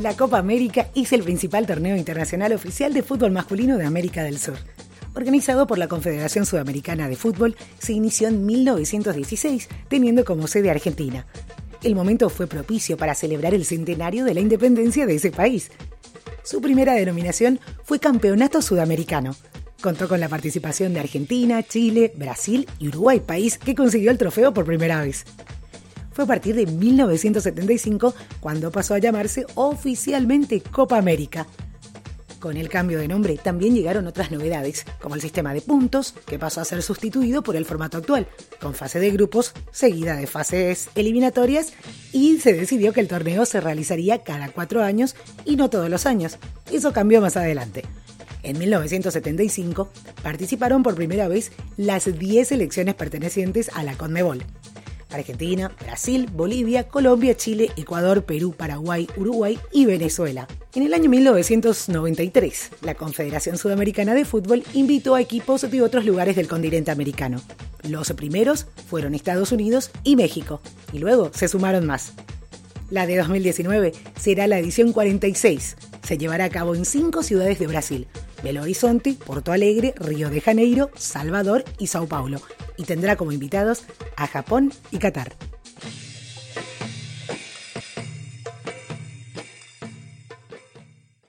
La Copa América es el principal torneo internacional oficial de fútbol masculino de América del Sur. Organizado por la Confederación Sudamericana de Fútbol, se inició en 1916, teniendo como sede Argentina. El momento fue propicio para celebrar el centenario de la independencia de ese país. Su primera denominación fue Campeonato Sudamericano. Contó con la participación de Argentina, Chile, Brasil y Uruguay, país que consiguió el trofeo por primera vez fue a partir de 1975 cuando pasó a llamarse oficialmente Copa América. Con el cambio de nombre también llegaron otras novedades, como el sistema de puntos, que pasó a ser sustituido por el formato actual, con fase de grupos seguida de fases eliminatorias, y se decidió que el torneo se realizaría cada cuatro años y no todos los años. Eso cambió más adelante. En 1975 participaron por primera vez las 10 selecciones pertenecientes a la CONMEBOL. Argentina, Brasil, Bolivia, Colombia, Chile, Ecuador, Perú, Paraguay, Uruguay y Venezuela. En el año 1993, la Confederación Sudamericana de Fútbol invitó a equipos de otros lugares del continente americano. Los primeros fueron Estados Unidos y México, y luego se sumaron más. La de 2019 será la edición 46. Se llevará a cabo en cinco ciudades de Brasil, Belo Horizonte, Porto Alegre, Río de Janeiro, Salvador y Sao Paulo, y tendrá como invitados a Japón y Qatar.